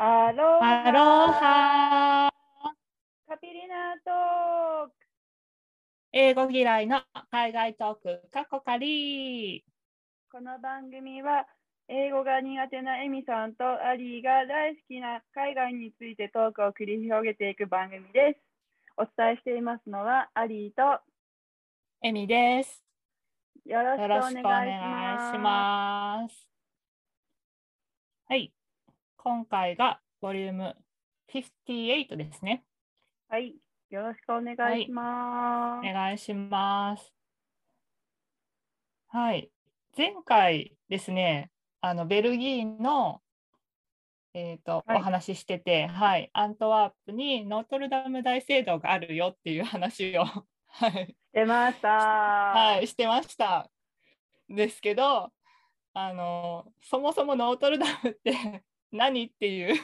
アロアロハカピリナトーク英語嫌いの海外トークカッコカリこの番組は英語が苦手なエミさんとアリーが大好きな海外についてトークを繰り広げていく番組です。お伝えしていますのはアリーとエミです。よろしくお願いし。ます。はい。今回がボリューム58ですね。はい、よろしくお願いします。お願いします。はい。前回ですね、あのベルギーの、えーとはいお話ししてて、はい、アントワープにノートルダム大聖堂があるよっていう話を、はい、出ました。はい、してました。ですけど、あのそもそもノートルダムって何っていう、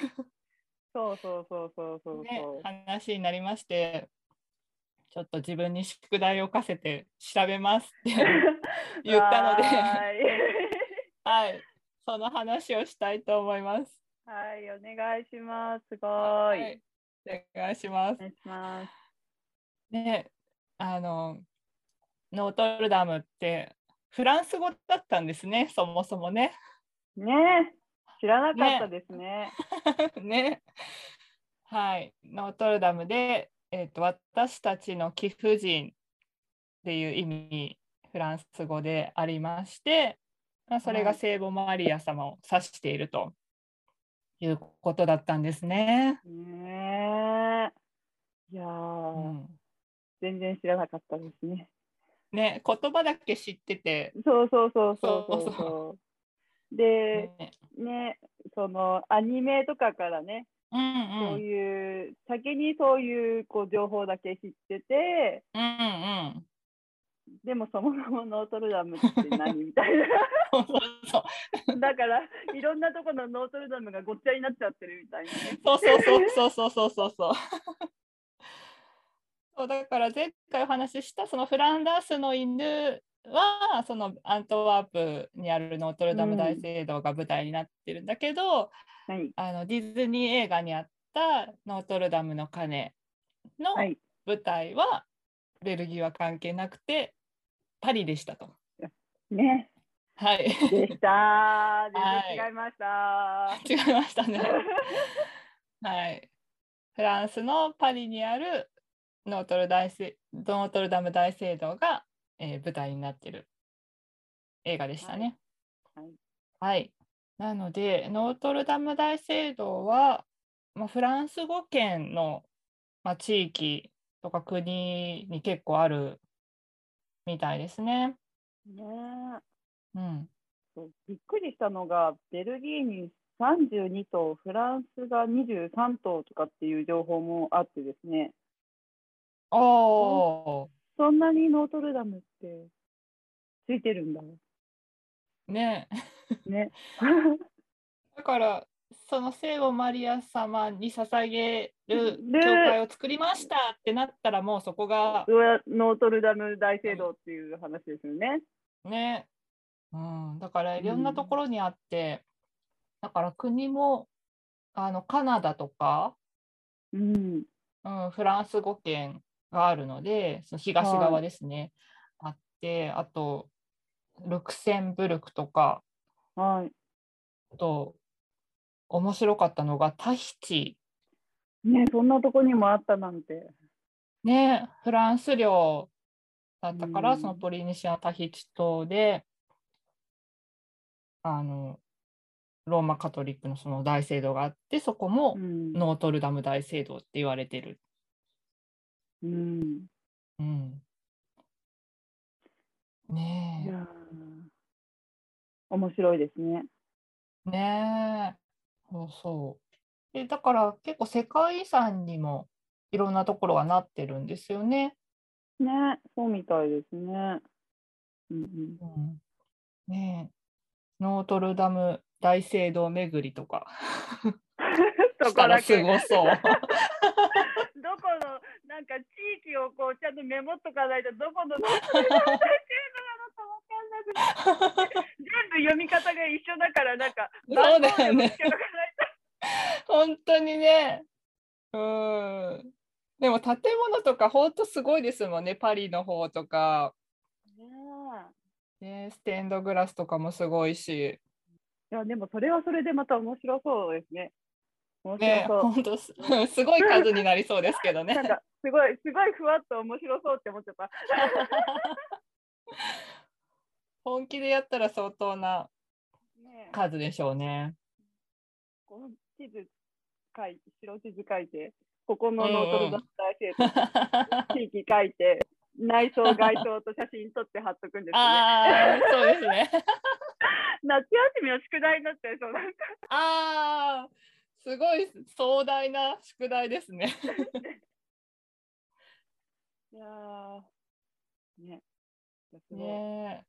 そうそうそうそうそうねそう。、話になりまして、ちょっと自分に宿題を課せて調べますって 言ったので、は はい、その話をしたいと思います。い、はい、お願いします。すごい。はい、お願いしますお。願いします。ね、あのノートルダムってフランス語だったんですね、そもそもね。ね知らなかったですね。ね。はい、ノートルダムで、えーと、私たちの貴婦人っていう意味、フランス語でありまして、まあ、それがはい聖母マリア様を指しているということだったんですね。ねえ。いやうー、ん、全然知らなかったですね。ね、言葉だけ知ってて、そうそうそうそうそうそう。で、ね、そのアニメとかからね、うんうん、そういう先にそういうこう情報だけ知ってて、うんうん、でもそもそもノートルダムって何みたいな。だからいろんなところのノートルダムがごっちゃになっちゃってるみたいな、ね、そうそうそうそうそうそうそう。そうだから前回お話ししたそのフランダースの犬はそのアントワープにあるノートルダム大聖堂が舞台になってるんだけど、はい。あのディズニー映画にあったノートルダムの鐘のはい。舞台はベルギーは関係なくてパリでしたと。ね。はい。でした。全はい然違いました。違いましたね。はい。フランスのパリにあるノートル大聖ノートルダム大聖堂が、えー舞台になっている映画でしたね。はいはい。なので、ノートルダム大聖堂は、まあ、フランス語圏の、まあ、地域とか国に結構あるみたいですね。ねうん。そうびっくりしたのが、ベルギーに32頭、フランスが23頭とかっていう情報もあってですね、おー、そんなにノートルダムってついてるんだ。ね。ね。だから、その聖母マリア様に捧げるね教会を作りましたってなったら、もうそこがノートルダム大聖堂っていう話ですよね。ね、うん、だからいろんなところにあって、だから国もあのカナダとか、うん。うん、フランス語圏があるので、その東側ですね、あって、あと、ルクセンブルクとか、はい。あと、面白かったのがタヒチね、そんなとこにもあったなんて。ね、フランス領だったから、うんそのポリネシアタヒチ島で、あの、ローマカトリックのその大聖堂があって、そこもうん。ノートルダム大聖堂って言われてる。うん。うん。いねやー面白いですね。え、ねえ、そうそう。で、だから結構世界遺産にもいろんなところがなってるんですよね。ね、そうみたいですね。うんうん。うん、ねえ、ノートルダム大聖堂巡りとか。そしたらこだけ。すごそう。なんか地域をこうちゃんとメモっとかないとどこのどこのなのかわかんなくて全部読み方が一緒だからなんかそうだよね本当にね。うん。でも建物とか本当すごいですもんね。パリの方とか、ね、ステンドグラスとかもすごいし。いやでもそれはそれでまた面白そうですね。面白ね、そう。本当す すごい数になりそうですけどねなん。かすごいすごいふわっと面白そうって思っちゃった。本気でやったら相当な数でしょうね。この地図書い白地図書いて、ここのノートルダム大聖堂 地域書いて、内装外装と写真撮って貼っとくんですよね。そうですね。夏休みの宿題になっちゃいそうなんか。ああ、すごい壮大な宿題ですね。いやーね。ねえ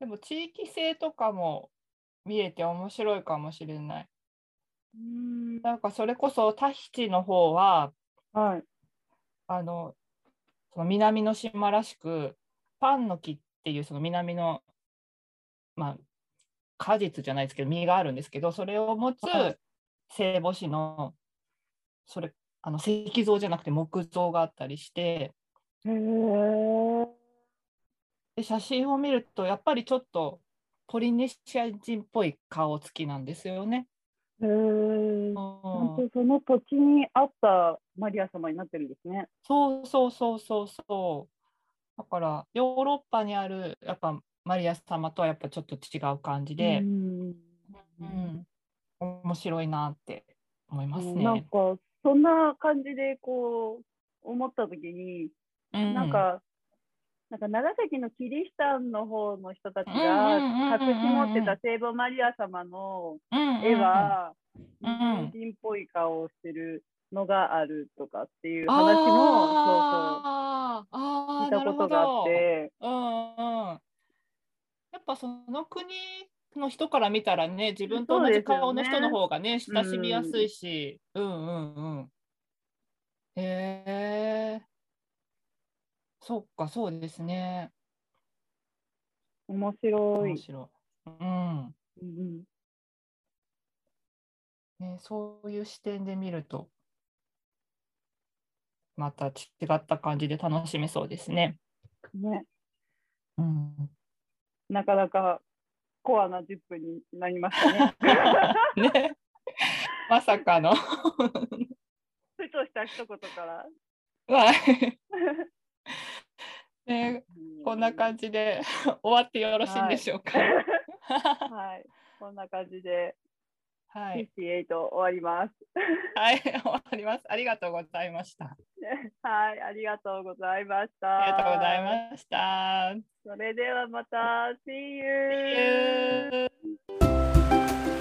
でも地域性とかも見えて面白いかもしれない。うーんなんかそれこそタヒチの方ははい。あのその南の島らしくパンの木っていうその南のまあ果実じゃないですけど実があるんですけどそれを持つはい聖母子のそれあの石像じゃなくて木像があったりしてで写真を見るとやっぱりちょっとポリネシア人っぽい顔つきなんですよね。へーうん本当その土地にあったマリア様になってるんですね。そうそうそうそうそう。だからヨーロッパにあるやっぱマリア様とはやっぱちょっと違う感じでう、んうん、面白いなって思いますね。なんかそんな感じでこう思った時に、うん。なんかなんか長崎のキリシタンの方の人たちが隠し持ってた聖母マリア様の絵は日うん本人っぽい顔をしてるのがあるとかっていう話もそうそう。聞いたことがあって。うんっぱその国の人から見たらね自分と同じ顔の人の方がね親しみやすいし、うんうんうん。へえそっかそうですね。面白い面。白い。うん。うんね、そういう視点で見ると、また違った感じで楽しめそうですね。うんね、うん、なかなかコアな10分になりましたね。ね、まさかの。ふとした一言から。はい ね、こんな感じで終わってよろしいんでしょうか。はい、こんな感じではい、58終わります。はい、終わります。ありがとうございました。はい、ありがとうございました。ありがとうございました。それではまた、See See you! you